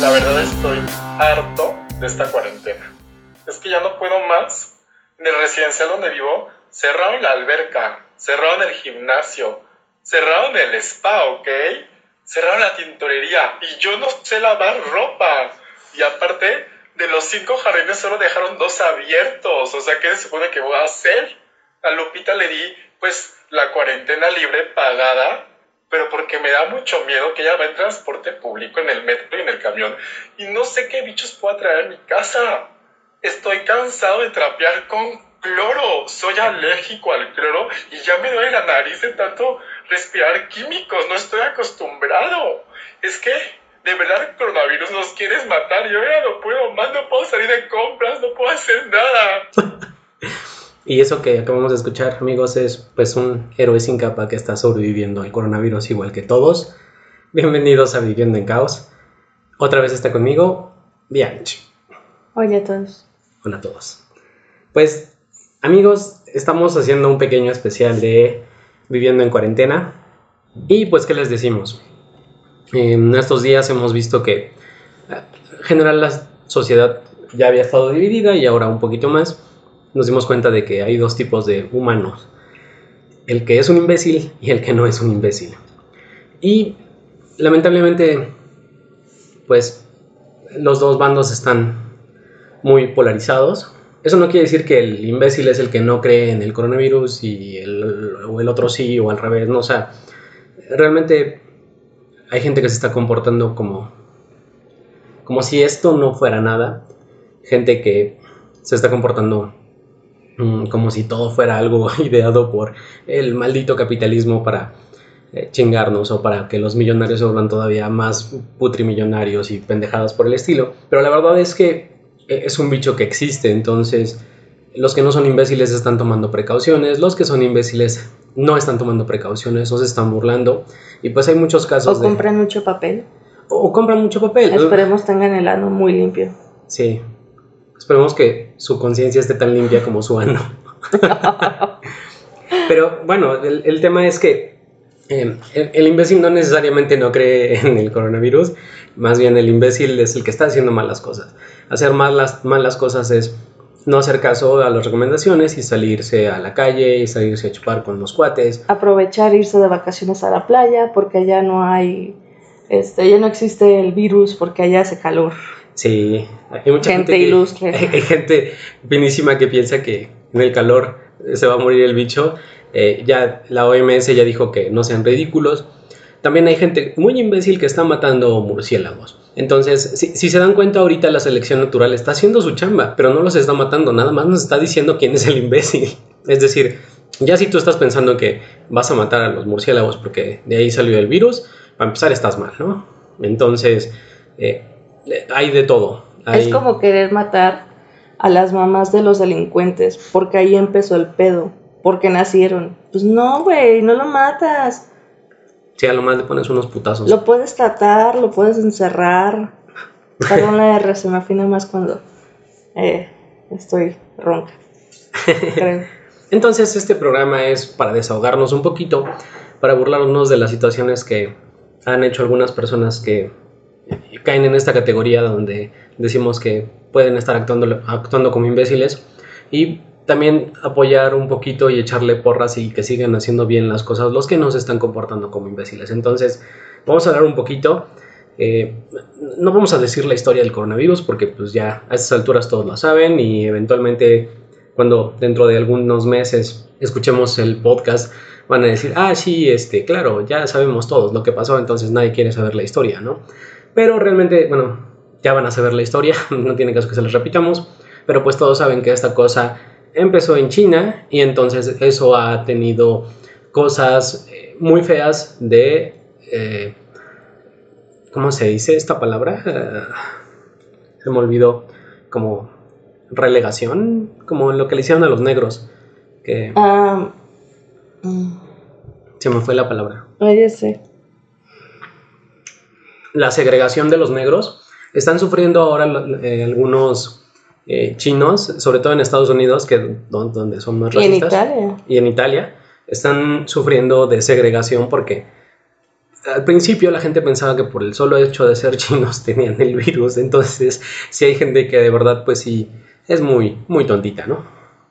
La verdad estoy harto de esta cuarentena. Es que ya no puedo más. En el residencial donde vivo, cerraron la alberca, cerraron el gimnasio, cerraron el spa, ¿ok? Cerraron la tintorería y yo no sé lavar ropa. Y aparte, de los cinco jardines solo dejaron dos abiertos. O sea, ¿qué se supone que voy a hacer? A Lupita le di, pues, la cuarentena libre pagada, pero porque me da mucho miedo que ella va en transporte público, en el metro y en el camión. Y no sé qué bichos pueda traer a mi casa. Estoy cansado de trapear con cloro. Soy alérgico al cloro y ya me duele la nariz de tanto respirar químicos. No estoy acostumbrado. Es que de verdad el coronavirus nos quieres matar. Yo ya no puedo más, no puedo salir de compras, no puedo hacer nada. y eso que acabamos de escuchar, amigos, es pues un héroe sin capa que está sobreviviendo al coronavirus igual que todos. Bienvenidos a Viviendo en Caos. Otra vez está conmigo, Bianchi. Hola a todos. Hola a todos. Pues, amigos, estamos haciendo un pequeño especial de Viviendo en Cuarentena. Y pues, ¿qué les decimos? En estos días hemos visto que en general la sociedad ya había estado dividida y ahora un poquito más nos dimos cuenta de que hay dos tipos de humanos. El que es un imbécil y el que no es un imbécil. Y lamentablemente, pues los dos bandos están muy polarizados. Eso no quiere decir que el imbécil es el que no cree en el coronavirus y el, otro sí o al revés, no, o sea, realmente hay gente que se está comportando como, como si esto no fuera nada. Gente que se está comportando como si todo fuera algo ideado por el maldito capitalismo para eh, chingarnos o para que los millonarios se vuelvan todavía más putrimillonarios y pendejadas por el estilo. Pero la verdad es que eh, es un bicho que existe, entonces los que no son imbéciles están tomando precauciones, los que son imbéciles no están tomando precauciones o se están burlando. Y pues hay muchos casos. O compran mucho papel. O, compran mucho papel. Esperemos tengan el ano muy limpio. Sí. Esperemos que su conciencia esté tan limpia como su ano. Pero bueno, el, tema es que em, el, imbécil no necesariamente no cree en el coronavirus, más bien el imbécil es el que está haciendo malas cosas. Hacer malas, malas cosas es no hacer caso a las recomendaciones y salirse a la calle y salirse a chupar con los cuates. Aprovechar irse de vacaciones a la playa porque allá no hay, este, ya no existe el virus porque allá hace calor. Sí, hay mucha gente, ilustre. hay, gente finísima que piensa que en el calor se va a morir el bicho. Eh, ya la OMS ya dijo que no sean ridículos. También hay gente muy imbécil que está matando murciélagos. Entonces, si, se dan cuenta ahorita la selección natural está haciendo su chamba, pero no los está matando, nada más nos está diciendo quién es el imbécil. Es decir, ya si tú estás pensando que vas a matar a los murciélagos porque de ahí salió el virus, para empezar estás mal, ¿no? Entonces, eh, hay de todo. Es como querer matar a las mamás de los delincuentes porque ahí empezó el pedo, porque nacieron. Pues no, güey, no lo matas Sí, a lo más le pones unos putazos. Lo puedes tratar, lo puedes encerrar. Perdón la R, se me afina más cuando eh, estoy ronca. Creo. Entonces, este programa es para desahogarnos un poquito, para burlarnos de las situaciones que han hecho algunas personas que caen en esta categoría donde decimos que pueden estar actuando, actuando como imbéciles y también apoyar un poquito y echarle porras y que sigan haciendo bien las cosas los que no se están comportando como imbéciles. Entonces, vamos a hablar un poquito. Eh, no vamos a decir la historia del coronavirus porque pues ya a estas alturas todos lo saben y eventualmente cuando dentro de algunos meses escuchemos el podcast van a decir, ah, sí, este, claro, ya sabemos todos lo que pasó, entonces nadie quiere saber la historia, ¿no? Pero realmente, bueno, ya van a saber la historia, no tiene caso que se les repitamos, pero pues todos saben que esta cosa empezó en China y entonces eso ha tenido cosas eh, muy feas de... Eh, ¿Cómo se dice esta palabra? Eh, se me olvidó como relegación, como lo que le hicieron a los negros. Que, ah, mm. Se me fue la palabra. Oye, sí. La segregación de los negros. Están sufriendo ahora algunos eh, chinos, sobre todo en Estados Unidos, que donde son más racistas. Y en Italia. Y en Italia están sufriendo de segregación porque al principio la gente pensaba que por el solo hecho de ser chinos tenían el virus, entonces sí hay gente que de verdad pues sí es muy, muy tontita, ¿no?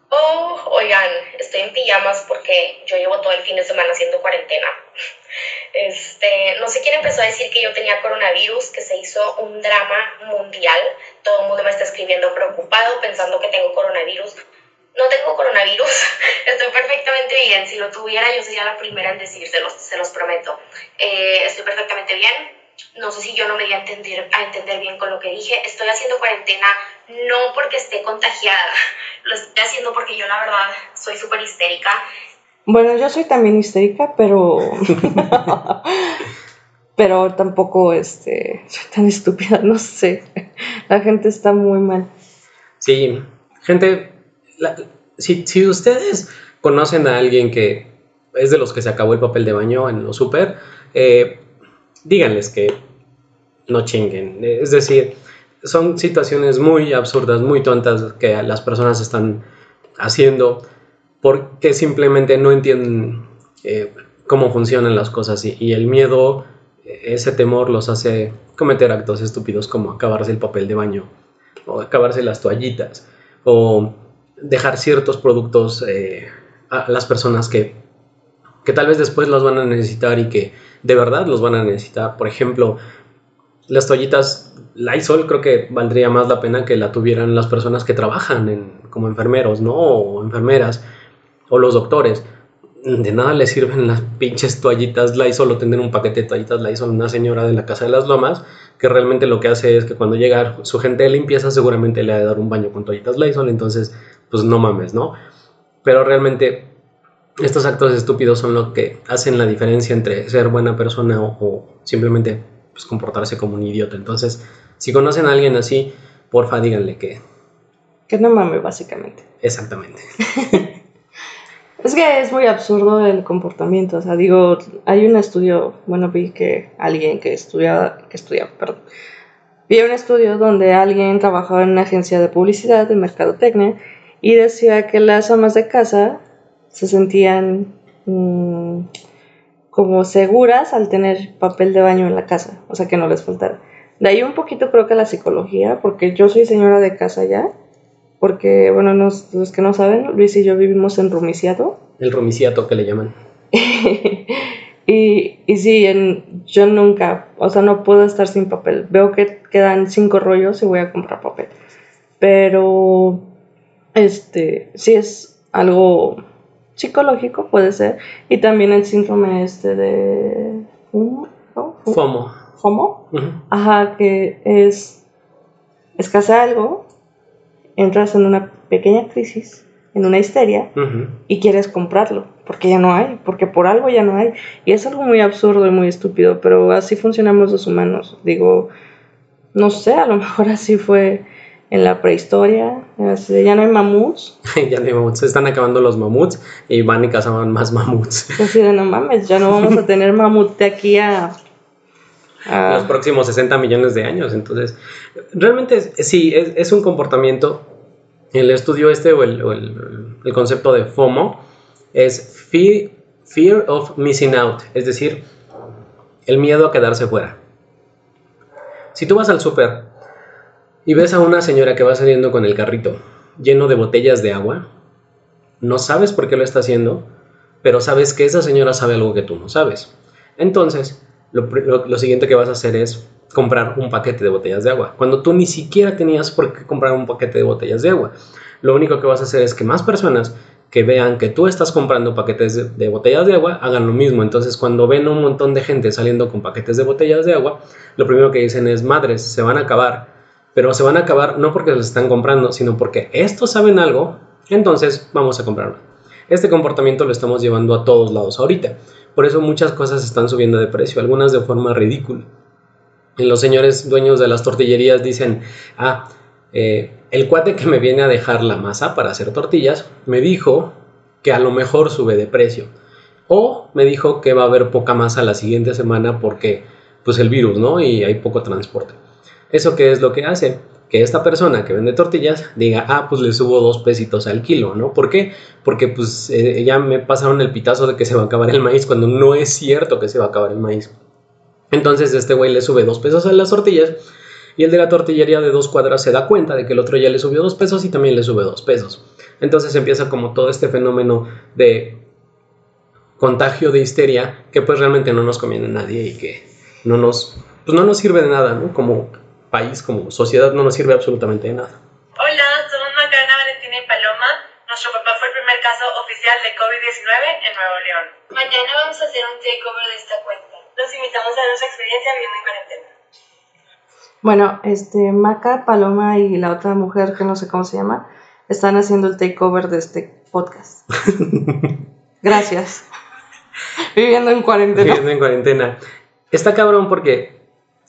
Oh, oigan, estoy en pijamas porque yo llevo todo el fin de semana haciendo cuarentena. Este, no sé quién empezó a decir que yo tenía coronavirus, que se hizo un drama mundial. Todo el mundo me está escribiendo preocupado pensando que tengo coronavirus. No tengo coronavirus, estoy perfectamente bien. Si lo tuviera, yo sería la primera en decírselos, se los prometo. Eh, estoy perfectamente bien. No sé si yo no me di a entender, a entender bien con lo que dije. Estoy haciendo cuarentena no porque esté contagiada, lo estoy haciendo porque yo la verdad soy súper histérica bueno, yo soy también histérica, pero. pero tampoco este, soy tan estúpida, no sé. La gente está muy mal. Sí, gente, si, si, ustedes conocen a alguien que es de los que se acabó el papel de baño en los super, eh, díganles que no chinguen. Es decir, son situaciones muy absurdas, muy tontas que las personas están haciendo porque simplemente no entienden eh, cómo funcionan las cosas y, el miedo, ese temor los hace cometer actos estúpidos como acabarse el papel de baño o acabarse las toallitas o dejar ciertos productos eh, a las personas que, que tal vez después los van a necesitar y que de verdad los van a necesitar. Por ejemplo, las toallitas Lysol creo que valdría más la pena que la tuvieran las personas que trabajan como enfermeros, ¿no? O enfermeras o los doctores. De nada le sirven las pinches toallitas Lysol o tener un paquete de toallitas Lysol una señora de la Casa de las Lomas que realmente lo que hace es que cuando llega su gente de limpieza seguramente le ha de dar un baño con toallitas Lysol, entonces pues no mames, ¿no? Pero realmente estos actos estúpidos son lo que hacen la diferencia entre ser buena persona o, simplemente pues, comportarse como un idiota. Entonces, si conocen a alguien así, porfa díganle que... Que no mames, básicamente. Exactamente. Es que es muy absurdo el comportamiento. O sea, digo, hay un estudio, bueno, vi que alguien que estudiaba, que estudiaba, perdón, vi un estudio donde alguien trabajaba en una agencia de publicidad, de mercadotecnia, y decía que las amas de casa se sentían mm, como seguras al tener papel de baño en la casa, o sea, que no les faltara. De ahí un poquito creo que la psicología, porque yo soy señora de casa ya, porque, bueno, los que no saben, Luis y yo vivimos en Rumiciato. El Rumiciato que le llaman. y, y sí, en, yo nunca, o sea, no puedo estar sin papel. Veo que quedan cinco rollos y voy a comprar papel. Pero, este, sí es algo psicológico, puede ser. Y también el síndrome este de... FOMO. FOMO. Ajá, que es escasea algo entras en una pequeña crisis, en una histeria, y quieres comprarlo, porque ya no hay, porque por algo ya no hay. Y es algo muy absurdo y muy estúpido, pero así funcionamos los humanos. Digo, no sé, a lo mejor así fue en la prehistoria, ya no hay mamuts. ya no hay mamuts, se están acabando los mamuts y van y cazaban más mamuts. Así de no mames, ya no vamos a tener mamut de aquí a los próximos 60 millones de años. Entonces, realmente sí, es, un comportamiento. El estudio este o el, el, concepto de FOMO es fear, fear of missing out, es decir, el miedo a quedarse fuera. Si tú vas al súper y ves a una señora que va saliendo con el carrito lleno de botellas de agua, no sabes por qué lo está haciendo, pero sabes que esa señora sabe algo que tú no sabes. Entonces, lo, siguiente que vas a hacer es comprar un paquete de botellas de agua, cuando tú ni siquiera tenías por qué comprar un paquete de botellas de agua. Lo único que vas a hacer es que más personas que vean que tú estás comprando paquetes de, botellas de agua hagan lo mismo. Entonces, cuando ven un montón de gente saliendo con paquetes de botellas de agua, lo primero que dicen es, madres, se van a acabar. Pero se van a acabar no porque los están comprando, sino porque estos saben algo, entonces vamos a comprarlo. Este comportamiento lo estamos llevando a todos lados ahorita. Por eso muchas cosas están subiendo de precio, algunas de forma ridícula. Los señores dueños de las tortillerías dicen, ah, eh, el cuate que me viene a dejar la masa para hacer tortillas me dijo que a lo mejor sube de precio. O me dijo que va a haber poca masa la siguiente semana porque pues el virus, ¿no? Y hay poco transporte. ¿Eso qué es lo que hace? que esta persona que vende tortillas diga, ah, pues le subo dos pesitos al kilo, ¿no? ¿Por qué? Porque pues eh, ya me pasaron el pitazo de que se va a acabar el maíz cuando no es cierto que se va a acabar el maíz. Entonces este güey le sube dos pesos a las tortillas y el de la tortillería de dos cuadras se da cuenta de que el otro ya le subió dos pesos y también le sube dos pesos. Entonces empieza como todo este fenómeno de contagio de histeria que pues realmente no nos conviene a nadie y que no nos, pues no nos sirve de nada, ¿no? Como país, como sociedad no nos sirve absolutamente de nada. Hola, somos Macarena, Valentina y Paloma. Nuestro papá fue el primer caso oficial de COVID-19 en Nuevo León. Mañana vamos a hacer un takeover de esta cuenta. Los invitamos a nuestra experiencia viviendo en cuarentena. Bueno, este, Maca, Paloma y la otra mujer que no sé cómo se llama, están haciendo el takeover de este podcast. Gracias. Viviendo en cuarentena. Viviendo en cuarentena. Está cabrón porque,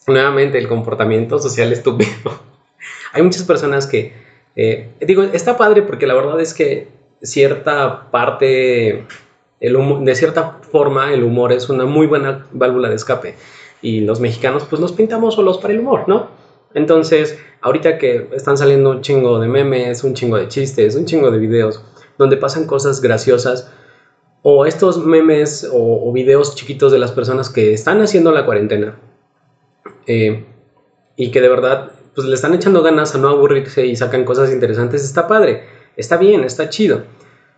nuevamente, el comportamiento social estúpido. Hay muchas personas que, eh, digo, está padre porque la verdad es que cierta parte, el de cierta forma, el humor es una muy buena válvula de escape. Y los mexicanos, pues nos pintamos solos para el humor, ¿no? Entonces, ahorita que están saliendo un chingo de memes, un chingo de chistes, un chingo de videos, donde pasan cosas graciosas, o estos memes o, o videos chiquitos de las personas que están haciendo la cuarentena eh, y que de verdad pues le están echando ganas a no aburrirse y sacan cosas interesantes, está padre, está bien, está chido,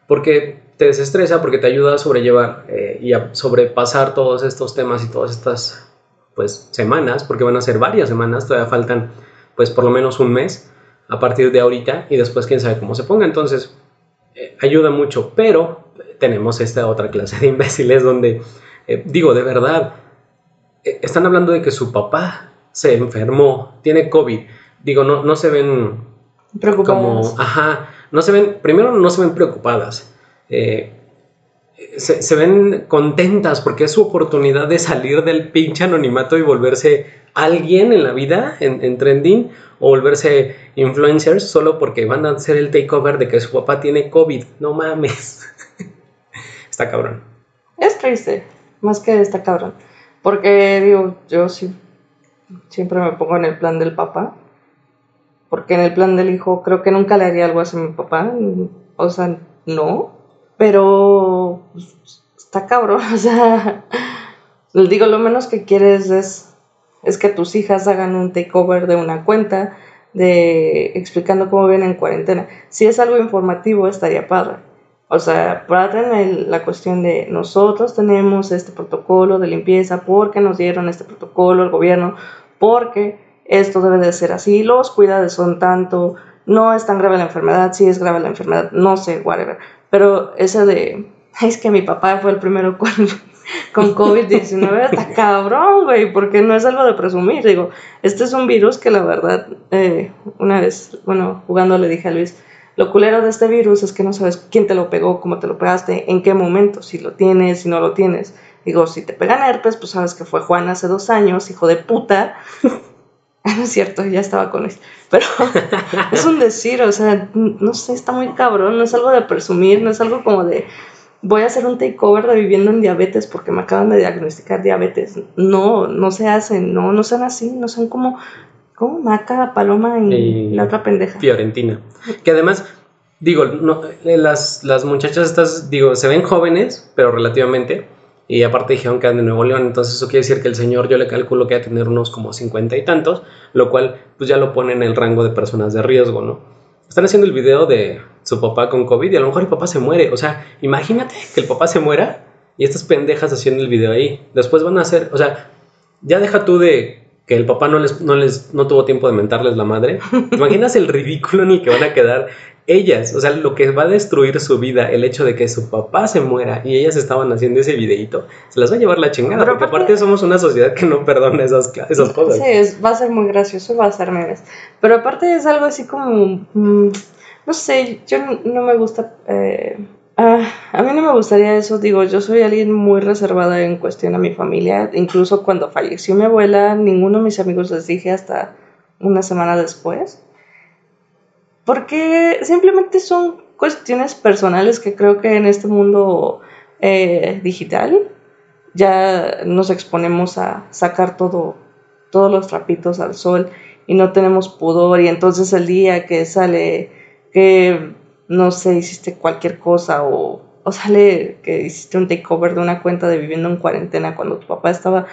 porque te desestresa, porque te ayuda a sobrellevar eh, y a sobrepasar todos estos temas y todas estas pues semanas, porque van a ser varias semanas, todavía faltan pues por lo menos un mes a partir de ahorita y después quién sabe cómo se ponga, entonces eh, ayuda mucho, pero tenemos esta otra clase de imbéciles donde, eh, digo, de verdad, están hablando de que su papá se enfermó, tiene COVID. Digo, no, no se ven Preocupadas. como, ajá, no se ven, primero no se ven preocupadas, eh, se, ven contentas porque es su oportunidad de salir del pinche anonimato y volverse alguien en la vida, en, en trending, o volverse influencers solo porque van a hacer el takeover de que su papá tiene COVID. No mames. Está cabrón. Es triste, más que está cabrón. Porque, digo, yo sí, siempre me pongo en el plan del papá. Porque en el plan del hijo creo que nunca le haría algo así a mi papá. O sea, no. Pero pues, está cabrón. O sea, les digo, lo menos que quieres es, es que tus hijas hagan un takeover de una cuenta de explicando cómo vienen en cuarentena. Si es algo informativo, estaría padre. O sea, traten la cuestión de nosotros tenemos este protocolo de limpieza porque nos dieron este protocolo el gobierno, porque esto debe de ser así, los cuidados son tanto, no es tan grave la enfermedad, sí es grave la enfermedad, no sé, whatever. Pero ese de, "Ay, es que mi papá fue el primero con, con COVID-19, está cabrón, güey, porque no es algo de presumir. Digo, este es un virus que la verdad, eh, una vez, bueno, jugando le dije a Luis, lo culero de este virus es que no sabes quién te lo pegó, cómo te lo pegaste, en qué momento, si lo tienes, si no lo tienes. Digo, si te pegan herpes, pues sabes que fue Juan hace dos años, hijo de puta. No es cierto, ya estaba con él. Pero es un decir, o sea, no sé, está muy cabrón, no es algo de presumir, no es algo como de voy a hacer un takeover de viviendo en diabetes porque me acaban de diagnosticar diabetes. No, no se hacen, no, no sean así, no sean como, como Maca, Paloma y, Y- la otra pendeja. Fiorentina. Que además, digo, no, eh, las, las muchachas estas, digo, se ven jóvenes, pero relativamente. Y aparte dijeron que eran de Nuevo León, entonces eso quiere decir que el señor yo le calculo que va a tener unos como 50 y tantos, lo cual pues ya lo pone en el rango de personas de riesgo, ¿no? Están haciendo el video de su papá con COVID y a lo mejor el papá se muere. O sea, imagínate que el papá se muera y estas pendejas haciendo el video ahí. Después van a hacer, o sea, ya deja tú de que el papá no les, no les no tuvo tiempo de mentarles la madre. ¿Te imaginas el ridículo en el que van a quedar ellas? O sea, lo que va a destruir su vida, el hecho de que su papá se muera y ellas estaban haciendo ese videito, se las va a llevar la chingada. Pero porque aparte- aparte somos una sociedad que no perdona esas, esas cosas. Sí, es- va a ser muy gracioso, va a ser memes. Pero aparte es algo así como, mm, no sé, yo no, no me gusta, eh, ah, a mí no me gustaría eso, digo, yo soy alguien muy reservada en cuestión a mi familia, incluso cuando falleció mi abuela, ninguno de mis amigos les dije hasta una semana después, porque simplemente son cuestiones personales que creo que en este mundo eh, digital ya nos exponemos a sacar todo, todos los trapitos al sol y no tenemos pudor y entonces el día que sale que no sé, hiciste cualquier cosa o, o sale que hiciste un takeover de una cuenta de viviendo en cuarentena cuando tu papá estaba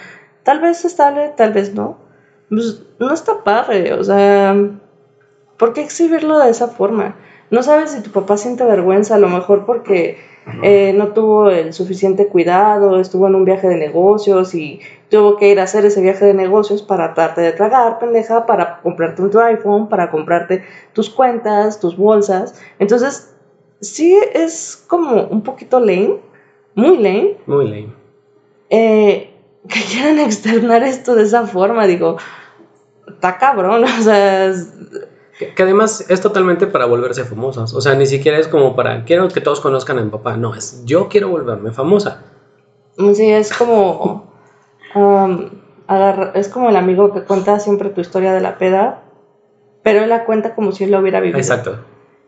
tal vez estable, tal vez no. Pues no está padre, o sea, ¿por qué exhibirlo de esa forma? No sabes si tu papá siente vergüenza, a lo mejor porque eh, no tuvo el suficiente cuidado, estuvo en un viaje de negocios y tuvo que ir a hacer ese viaje de negocios para tratarte de tragar, pendeja, para comprarte un tu iPhone, para comprarte tus cuentas, tus bolsas. Entonces, sí es como un poquito lame, muy lame. Muy lame. Eh, que quieran externar esto de esa forma, digo, está cabrón, o sea, que, que, además es totalmente para volverse famosas. O sea, ni siquiera es como para, quiero que todos conozcan a mi papá. No, es yo quiero volverme famosa. Sí, es como, um, agarra, es como el amigo que cuenta siempre tu historia de la peda, pero él la cuenta como si él lo hubiera vivido. Exacto.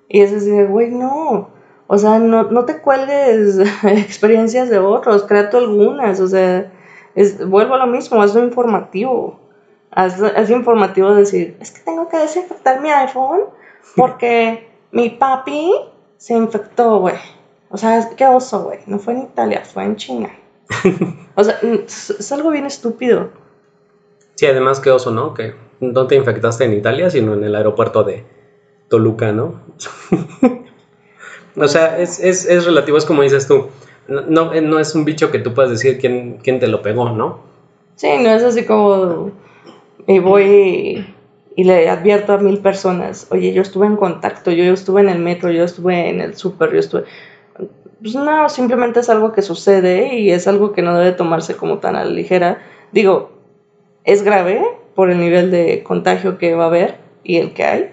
Y es así de, güey, no. O sea, no, no te cuelgues experiencias de otros, crea tú algunas. O sea, es, vuelvo a lo mismo, hazlo informativo. Haz, haz informativo decir, es que tengo que desinfectar mi iPhone porque mi papi se infectó, güey. O sea, qué oso, güey. No fue en Italia, fue en China. O sea, es algo bien estúpido. Sí, además qué oso, ¿no? Que no te infectaste en Italia, sino en el aeropuerto de Toluca, ¿no? o sea, es, es, es, relativo, es como dices tú. No, no es un bicho que tú puedas decir quién, quién te lo pegó, ¿no? Sí, no es así como y voy y le advierto a mil personas, oye, yo estuve en contacto, yo estuve en el metro, yo estuve en el súper, yo estuve... Pues no, simplemente es algo que sucede y es algo que no debe tomarse como tan a la ligera. Digo, es grave por el nivel de contagio que va a haber y el que hay.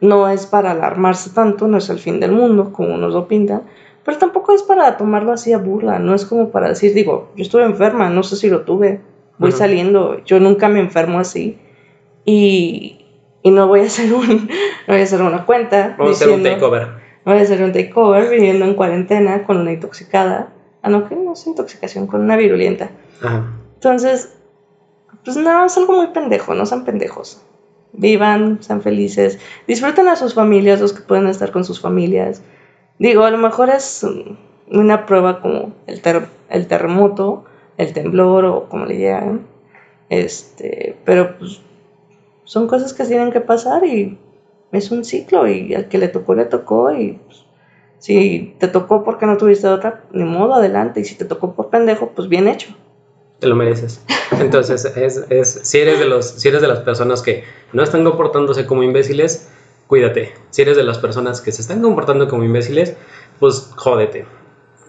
No es para alarmarse tanto, no es el fin del mundo, como nos lo pintan, pero tampoco es para tomarlo así a burla, no es como para decir, digo, yo estuve enferma, no sé si lo tuve, voy saliendo, yo nunca me enfermo así y, y, no voy a hacer un no voy a hacer una cuenta vamos diciendo, a hacer un takeover voy a hacer un takeover viviendo en cuarentena con una intoxicada. Ah no que no es intoxicación con una virulenta. Ajá. entonces pues no es algo muy pendejo no sean pendejos. Vivan sean felices. Disfruten a sus familias los que pueden estar con sus familias. Digo a lo mejor es una prueba como el, ter el terremoto el temblor o como le llaman. Este, pero pues son cosas que tienen que pasar y es un ciclo y al que le tocó, le tocó y pues, si te tocó porque no tuviste otra, ni modo, adelante. Y si te tocó por pendejo, pues bien hecho. Te lo mereces. Entonces, es, es, si, eres de los, si eres de las personas que no están comportándose como imbéciles, cuídate. Si eres de las personas que se están comportando como imbéciles, pues jódete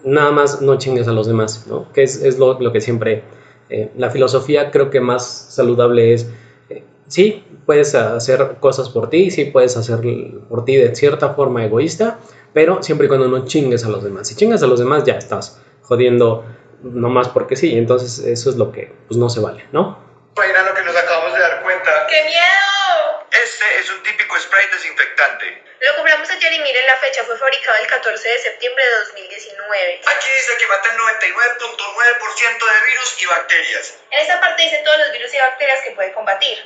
nada más no chingues a los demás, ¿no? Que es, es lo, lo, que siempre, eh, la filosofía creo que más saludable es, sí, puedes hacer cosas por ti, sí puedes hacer por ti de cierta forma egoísta, pero siempre y cuando no chingues a los demás. Si chingas a los demás ya estás jodiendo nomás porque sí, entonces eso es lo que pues no se vale, ¿no? Mira lo que nos acabamos de dar cuenta. ¡Qué miedo! Este es un típico spray desinfectante. Lo compramos ayer y miren la fecha, fue fabricado el 14 de septiembre de 2019. Aquí dice que mata el 99.9% de virus y bacterias. En esta parte dice todos los virus y bacterias que puede combatir.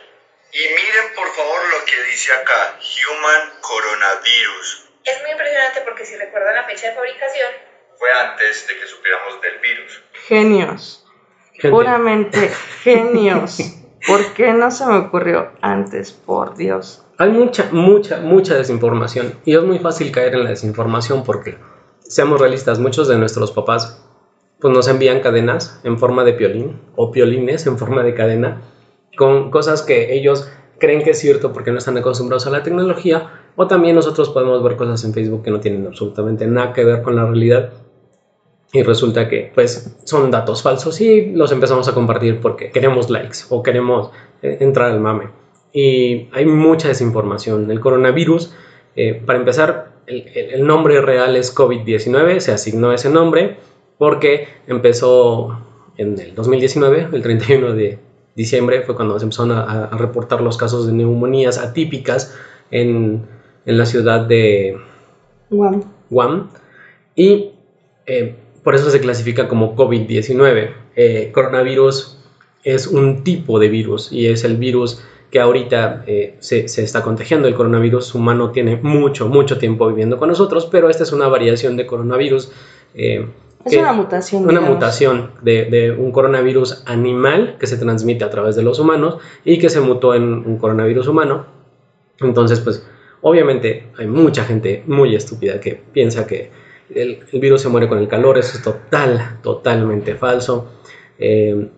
Y miren por favor lo que dice acá, Human Coronavirus. Es muy impresionante porque si recuerdan la fecha de fabricación, fue antes de que supiéramos del virus. Genios. Puramente genios. ¿Por qué no se me ocurrió antes? Por Dios. Hay mucha, mucha, mucha desinformación y es muy fácil caer en la desinformación porque, seamos realistas, muchos de nuestros papás pues nos envían cadenas en forma de piolín o piolines en forma de cadena con cosas que ellos creen que es cierto porque no están acostumbrados a la tecnología o también nosotros podemos ver cosas en Facebook que no tienen absolutamente nada que ver con la realidad y resulta que pues son datos falsos y los empezamos a compartir porque queremos likes o queremos eh, entrar al mame y hay mucha desinformación. El coronavirus, eh, para empezar, el, el, nombre real es COVID-19, se asignó ese nombre porque empezó en el 2019, el 31 de diciembre, fue cuando se empezaron a, a reportar los casos de neumonías atípicas en, en la ciudad de Guam. Guam y eh, por eso se clasifica como COVID-19. Eh, coronavirus es un tipo de virus y es el virus que ahorita eh, se, se, está contagiando. El coronavirus humano tiene mucho, mucho tiempo viviendo con nosotros, pero esta es una variación de coronavirus. Eh, Es una mutación. una digamos. mutación de, de un coronavirus animal que se transmite a través de los humanos y que se mutó en un coronavirus humano. Entonces, pues, obviamente hay mucha gente muy estúpida que piensa que el, el virus se muere con el calor. Eso es total, totalmente falso. Eh,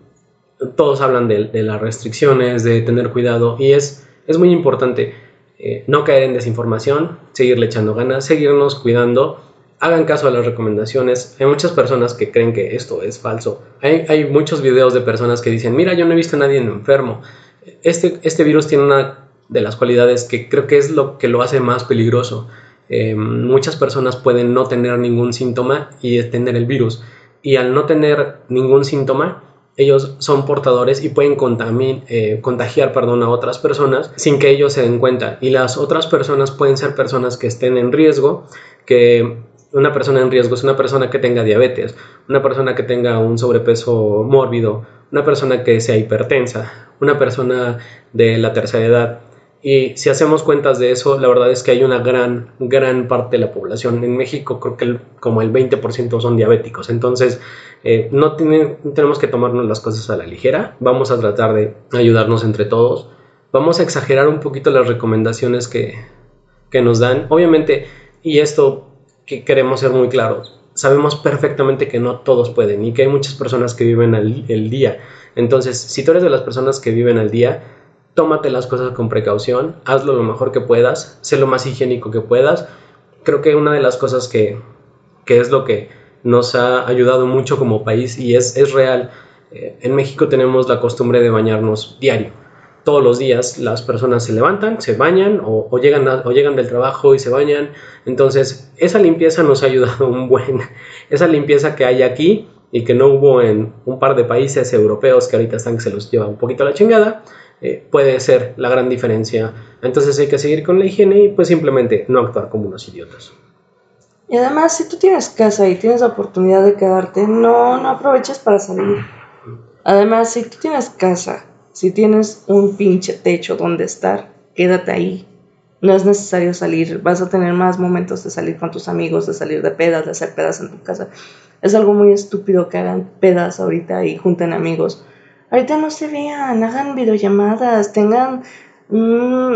todos hablan de, de las restricciones, de tener cuidado y es, es muy importante eh, no caer en desinformación, seguirle echando ganas, seguirnos cuidando hagan caso a las recomendaciones. Hay muchas personas que creen que esto es falso. Hay, muchos videos de personas que dicen, mira, yo no he visto a nadie enfermo. Este, este virus tiene una de las cualidades que creo que es lo que lo hace más peligroso. Eh, muchas personas pueden no tener ningún síntoma y tener el virus. Y al no tener ningún síntoma, ellos son portadores y pueden eh, contagiar perdón, a otras personas sin que ellos se den cuenta. Y las otras personas pueden ser personas que estén en riesgo, que una persona en riesgo es una persona que tenga diabetes, una persona que tenga un sobrepeso mórbido, una persona que sea hipertensa, una persona de la tercera edad. Y si hacemos cuentas de eso, la verdad es que hay una gran, gran parte de la población. En México creo que el- como el 20% son diabéticos. Entonces, eh, no tenemos que tomarnos las cosas a la ligera. Vamos a tratar de ayudarnos entre todos. Vamos a exagerar un poquito las recomendaciones que, que nos dan. Obviamente, y esto que queremos ser muy claros, sabemos perfectamente que no todos pueden y que hay muchas personas que viven al, el día. Entonces, si tú eres de las personas que viven al día, tómate las cosas con precaución, hazlo lo mejor que puedas, sé lo más higiénico que puedas. Creo que una de las cosas que, que es lo que nos ha ayudado mucho como país y es, es real, eh, en México tenemos la costumbre de bañarnos diario. Todos los días las personas se levantan, se bañan o, o llegan, a- o llegan del trabajo y se bañan. Entonces, esa limpieza nos ha ayudado un buen. Esa limpieza que hay aquí y que no hubo en un par de países europeos que ahorita están que se los lleva un poquito a la chingada, eh, puede ser la gran diferencia. Entonces hay que seguir con la higiene y pues simplemente no actuar como unos idiotas. Y además, si tú tienes casa y tienes la oportunidad de quedarte, no, no aproveches para salir. Además, si tú tienes casa, si tienes un pinche techo donde estar, quédate ahí. No es necesario salir. Vas a tener más momentos de salir con tus amigos, de salir de pedas, de hacer pedas en tu casa. Es algo muy estúpido que hagan pedas ahorita y junten amigos. Ahorita no se vean, hagan videollamadas, tengan mm,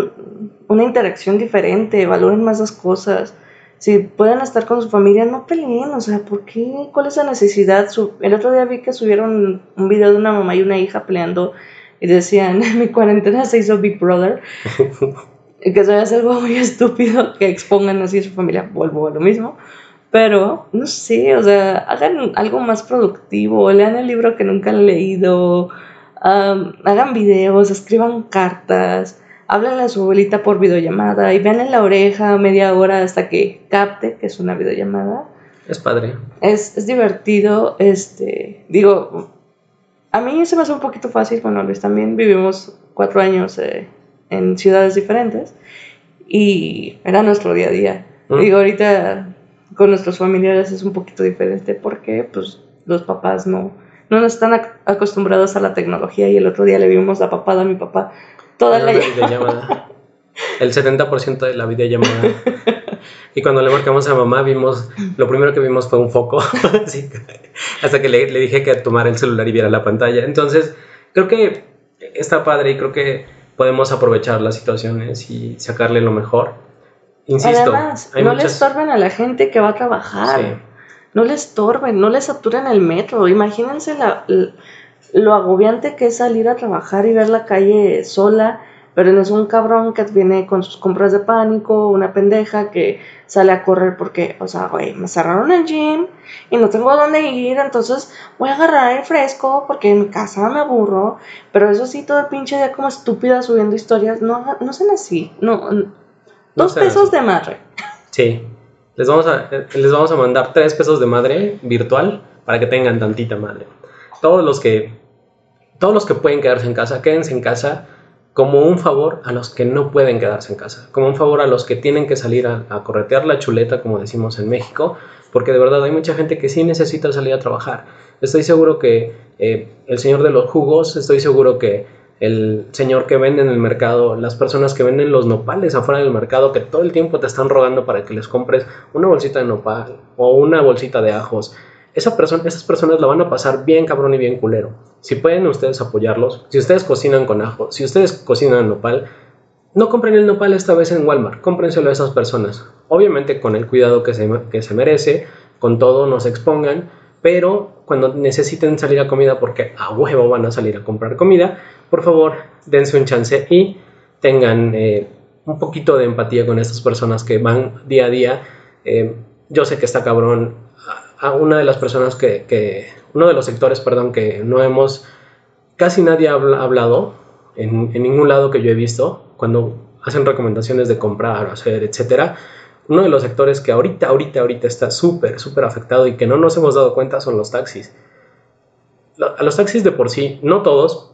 una interacción diferente, valoren más las cosas si pueden estar con su familia, no peleen, o sea, ¿por qué? ¿Cuál es la necesidad? El otro día vi que subieron un video de una mamá y una hija peleando y decían, mi cuarentena se hizo Big Brother, y que eso es algo muy estúpido que expongan así a su familia, vuelvo a lo mismo, pero no sé, o sea, hagan algo más productivo, lean el libro que nunca han leído, am, hagan videos, escriban cartas, háblenle a su abuelita por videollamada y vean en la oreja media hora hasta que capte que es una videollamada. Es padre. Es, es divertido, este, digo, a mí se me hace un poquito fácil, bueno, Luis también vivimos cuatro años eh, en ciudades diferentes y era nuestro día a día. Mm. Digo, ahorita con nuestros familiares es un poquito diferente porque pues los papás no, no están ac- acostumbrados a la tecnología y el otro día le vimos la papada a mi papá toda la... Una videollamada. El 70% de la videollamada. Y cuando le marcamos a mamá, vimos, lo primero que vimos fue un foco. Que- hasta que le, le dije que tomara el celular y viera la pantalla. Entonces, creo que está padre y creo que podemos aprovechar las situaciones y sacarle lo mejor. Insisto, Además, hay no le muchas... estorben a la gente que va a trabajar. Sí. No le estorben, no le saturen el metro. Imagínense la- l- lo agobiante que es salir a trabajar y ver la calle sola, pero no es un cabrón que viene con sus compras de pánico, una pendeja que sale a correr porque, o sea, güey, me cerraron el gym y no tengo a dónde ir, entonces voy a agarrar el fresco porque en mi casa me aburro. Pero eso sí, todo el pinche día como estúpida subiendo historias, no, no sean así. No, No dos pesos así. de madre. Sí. Les vamos, a, les vamos a mandar tres pesos de madre virtual para que tengan tantita madre. Todos los que todos los que pueden quedarse en casa, quédense en casa como un favor a los que no pueden quedarse en casa, como un favor a los que tienen que salir a, corretear la chuleta, como decimos en México, porque de verdad hay mucha gente que sí necesita salir a trabajar. Estoy seguro que eh, el señor de los jugos, estoy seguro que el señor que vende en el mercado, las personas que venden los nopales afuera del mercado, que todo el tiempo te están rogando para que les compres una bolsita de nopal o una bolsita de ajos. esa persona, esas personas la van a pasar bien cabrón y bien culero. Si pueden ustedes apoyarlos, si ustedes cocinan con ajo, si ustedes cocinan nopal, no compren el nopal esta vez en Walmart, cómprenselo a esas personas. Obviamente con el cuidado que se, que se merece, con todo, no se expongan, pero cuando necesiten salir a comida, porque a huevo van a salir a comprar comida, por favor, dense un chance y tengan eh, un poquito de empatía con estas personas que van día a día. Eh, yo sé que está cabrón a una de las personas que, uno de los sectores, perdón, que no hemos, casi nadie ha hablado en, ningún lado que yo he visto, cuando hacen recomendaciones de comprar hacer, etcétera. Uno de los sectores que ahorita, ahorita, ahorita está súper, súper afectado y que no nos hemos dado cuenta son los taxis. A los taxis de por sí, no todos,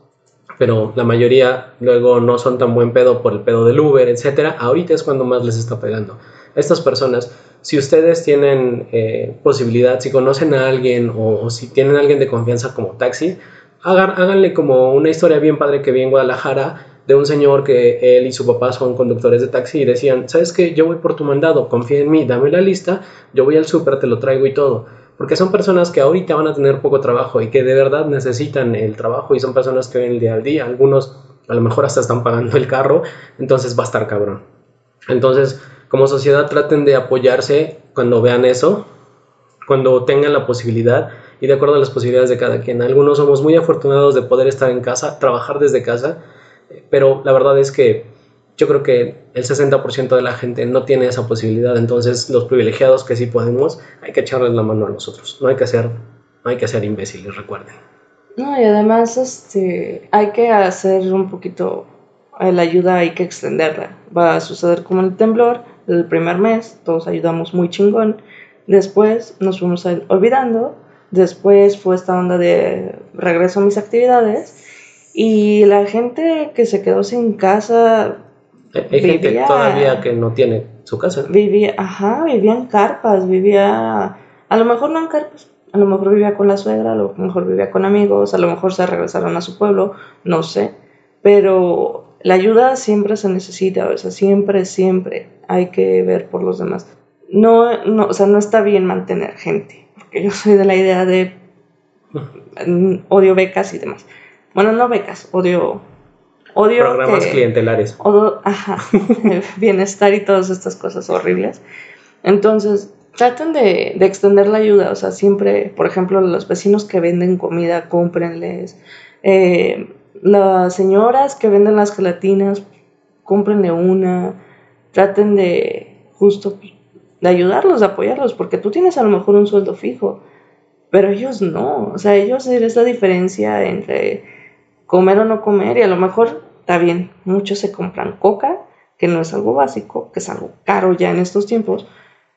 pero la mayoría luego no son tan buen pedo por el pedo del Uber, etcétera. Ahorita es cuando más les está pegando. Estas personas si ustedes tienen eh, posibilidad, si conocen a alguien o, si tienen a alguien de confianza como taxi, háganle como una historia bien padre que vi en Guadalajara de un señor que él y su papá son conductores de taxi y decían, ¿sabes qué? Yo voy por tu mandado, confía en mí, dame la lista, yo voy al súper, te lo traigo y todo. Porque son personas que ahorita van a tener poco trabajo y que de verdad necesitan el trabajo y son personas que ven el día al día. Algunos a lo mejor hasta están pagando el carro, entonces va a estar cabrón. Entonces, como sociedad traten de apoyarse cuando vean eso, cuando tengan la posibilidad y de acuerdo a las posibilidades de cada quien. Algunos somos muy afortunados de poder estar en casa, trabajar desde casa, pero la verdad es que yo creo que el 60% de la gente no tiene esa posibilidad, entonces los privilegiados que sí podemos, hay que echarles la mano a nosotros, no hay que ser, no hay que ser imbéciles, recuerden. No, y además este, hay que hacer un poquito, la ayuda hay que extenderla. Va a suceder como el temblor, el primer mes, todos ayudamos muy chingón. Después nos fuimos olvidando. Después fue esta onda de regreso a mis actividades. Y la gente que se quedó sin casa. Hay gente todavía que no tiene su casa. Vivía, ajá, vivía en carpas, vivía. A lo mejor no en carpas, a lo mejor vivía con la suegra, a lo mejor vivía con amigos, a lo mejor se regresaron a su pueblo, no sé. Pero la ayuda siempre se necesita, o sea, siempre, siempre hay que ver por los demás. No, no, o sea, no está bien mantener gente, porque yo soy de la idea de mm, odio becas y demás. Bueno, no becas, odio odio programas clientelares. Odio, ajá, bienestar y todas estas cosas horribles. Entonces, traten de, de, extender la ayuda, o sea, siempre, por ejemplo, los vecinos que venden comida, cómprenles. Eh, las señoras que venden las gelatinas, cómprenle una, traten de justo de ayudarlos, de apoyarlos, porque tú tienes a lo mejor un sueldo fijo, pero ellos no, o sea, ellos es la diferencia entre comer o no comer y a lo mejor está bien, muchos se compran coca, que no es algo básico, que es algo caro ya en estos tiempos,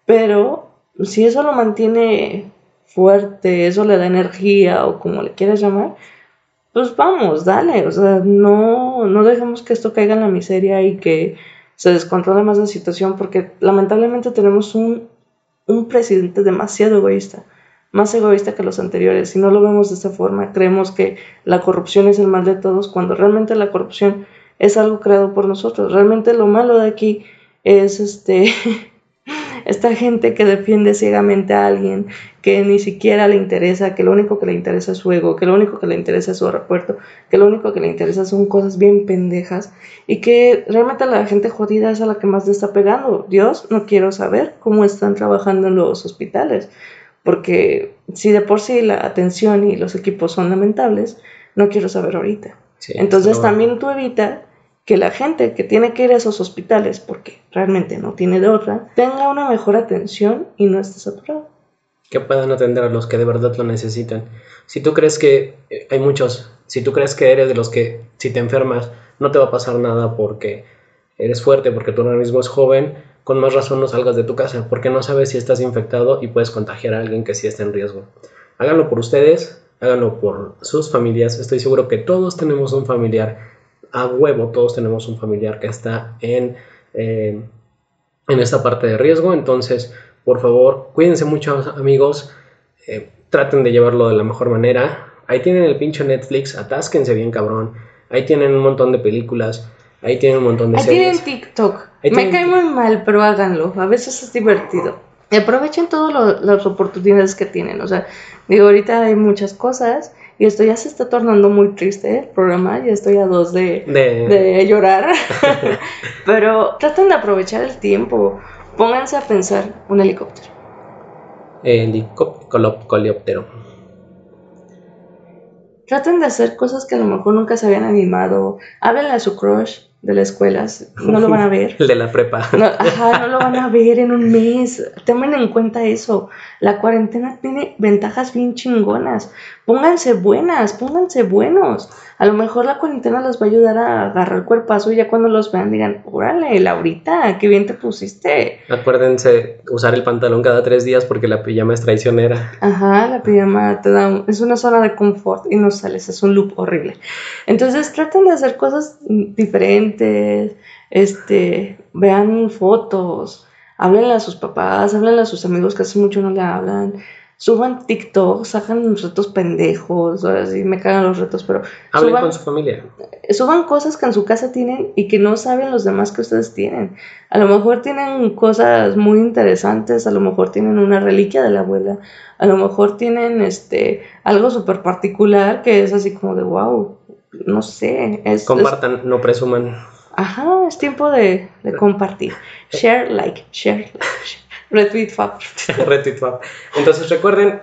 pero si eso lo mantiene fuerte, eso le da energía o como le quieras llamar, pues vamos, dale, o sea, no, no dejemos que esto caiga en la miseria y que se descontrole más la situación, porque lamentablemente tenemos un, un presidente demasiado egoísta, más egoísta que los anteriores, y no lo vemos de esta forma, creemos que la corrupción es el mal de todos, cuando realmente la corrupción es algo creado por nosotros, realmente lo malo de aquí es este esta gente que defiende ciegamente a alguien, que ni siquiera le interesa, que lo único que le interesa es su ego, que lo único que le interesa es su aeropuerto, que lo único que le interesa son cosas bien pendejas y que realmente la gente jodida es a la que más le está pegando. Dios, no quiero saber cómo están trabajando en los hospitales, porque si de por sí la atención y los equipos son lamentables, no quiero saber ahorita. Entonces también tú evita que la gente que tiene que ir a esos hospitales, porque realmente no tiene de otra, tenga una mejor atención y no esté saturado. Que puedan atender a los que de verdad lo necesitan. Si tú crees que eh, hay muchos, si tú crees que eres de los que si te enfermas no te va a pasar nada porque eres fuerte, porque tu organismo es joven, con más razón no salgas de tu casa, porque no sabes si estás infectado y puedes contagiar a alguien que sí está en riesgo. Háganlo por ustedes, háganlo por sus familias. Estoy seguro que todos tenemos un familiar a huevo todos tenemos un familiar que está en, eh, en esta parte de riesgo. Entonces, por favor, cuídense mucho amigos, eh, traten de llevarlo de la mejor manera. Ahí tienen el pinche Netflix, atásquense bien cabrón. Ahí tienen un montón de películas. Ahí tienen un montón de Ahí tienen TikTok. Me cae muy mal, pero háganlo. A veces es divertido. Aprovechen todas las oportunidades que tienen. O sea, digo, ahorita hay muchas cosas y esto ya se está tornando muy triste el programa, ya estoy a dos de, De- de llorar. Pero traten de aprovechar el tiempo. Pónganse a pensar un helicóptero. Helicóptero. Traten de hacer cosas que a lo mejor nunca se habían animado. Háblenle a su crush de la escuela. No lo van a ver. El de la prepa. No, ajá, no lo van a ver en un mes. Tomen en cuenta eso. La cuarentena tiene ventajas bien chingonas. Pónganse buenas, pónganse buenos. A lo mejor la cuarentena les va a ayudar a agarrar cuerpazo y ya cuando los vean digan, órale, Laurita, qué bien te pusiste. Acuérdense usar el pantalón cada tres días porque la pijama es traicionera. Ajá, la pijama te da un- es una zona de confort y no sales, es un loop horrible. Entonces traten de hacer cosas diferentes, este, vean fotos, háblenle a sus papás, háblenle a sus amigos que hace mucho no le hablan, suban TikToks, hagan retos pendejos, ahora sí me cagan los retos, pero Hablen suban, con su familia. suban cosas que en su casa tienen y que no saben los demás que ustedes tienen. A lo mejor tienen cosas muy interesantes, a lo mejor tienen una reliquia de la abuela, a lo mejor tienen este algo súper particular que es así como de wow, no sé, es, es- Compartan, no presuman. ajá, es tiempo de, de compartir. Share, like, share, like, share. Retweet, favor. Retweet Fab. Entonces recuerden,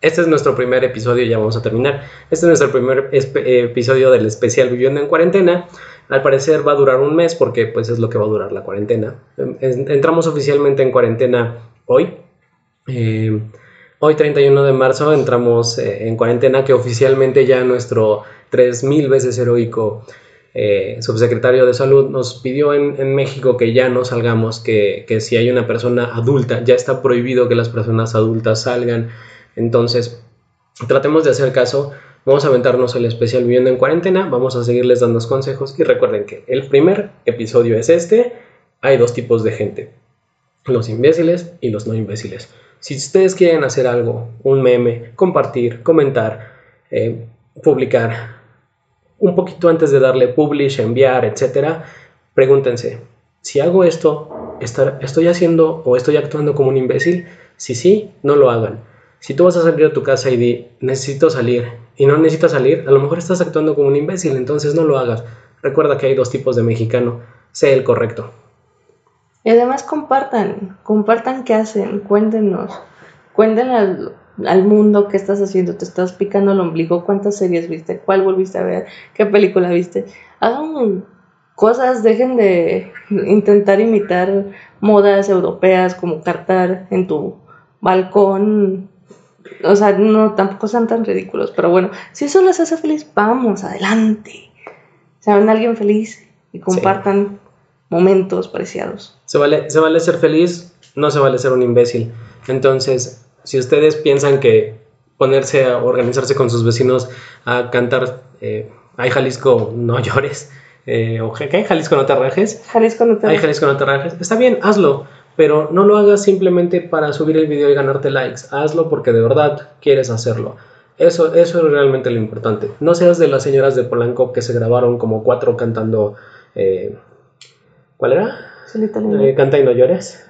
este es nuestro primer episodio, ya vamos a terminar. Este es nuestro primer episodio del especial Viviendo en Cuarentena. Al parecer va a durar un mes porque pues es lo que va a durar la cuarentena. En- Entramos oficialmente en cuarentena hoy. Eh, hoy 31 de marzo entramos eh, en cuarentena que oficialmente ya nuestro 3000 veces heroico eh, subsecretario de salud nos pidió en, México que ya no salgamos, que, que si hay una persona adulta, ya está prohibido que las personas adultas salgan. Entonces, tratemos de hacer caso. Vamos a aventarnos el especial Viviendo en Cuarentena, vamos a seguirles dando consejos y recuerden que el primer episodio es este. Hay dos tipos de gente, los imbéciles y los no imbéciles. Si ustedes quieren hacer algo, un meme, compartir, comentar, eh, publicar, un poquito antes de darle publish, enviar, etcétera, pregúntense, si hago esto, ¿estar- ¿estoy haciendo o estoy actuando como un imbécil? Si sí, no lo hagan. Si tú vas a salir de tu casa y di, necesito salir, y no necesitas salir, a lo mejor estás actuando como un imbécil, entonces no lo hagas. Recuerda que hay dos tipos de mexicano, sé el correcto. Y además compartan, compartan qué hacen, cuéntenos, cuéntenle al, mundo qué estás haciendo, te estás picando el ombligo, cuántas series viste, cuál volviste a ver, qué película viste. Hagan cosas, dejen de intentar imitar modas europeas como cartar en tu balcón. O sea, no, tampoco sean tan ridículos, pero bueno, si eso les hace feliz, vamos, adelante. Sean alguien feliz y compartan momentos preciados. Se vale, se vale ser feliz, no se vale ser un imbécil. Entonces, si ustedes piensan que ponerse a organizarse con sus vecinos a cantar eh, Ay Jalisco, no llores, eh, o que Jalisco, no te rajes, Jalisco no te Ay Jalisco, no te rajes, está bien, hazlo, pero no lo hagas simplemente para subir el video y ganarte likes, hazlo porque de verdad quieres hacerlo. Eso, eso es realmente lo importante. No seas de las señoras de Polanco que se grabaron como cuatro cantando. eh, ¿Cuál era? Solita Eh. Canta y no llores.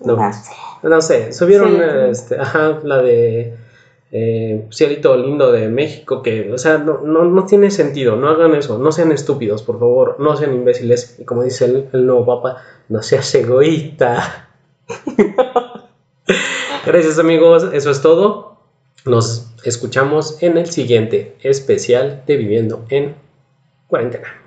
No. Ah, sí. No sé, subieron Sí. este, ajá, la de eh, Cielito Lindo de México, que, o sea, no, no, no tiene sentido, no hagan eso, no sean estúpidos, por favor, no sean imbéciles, y como dice el, el nuevo papa, no seas egoísta. Gracias amigos, eso es todo. Nos escuchamos en el siguiente especial de Viviendo en Cuarentena.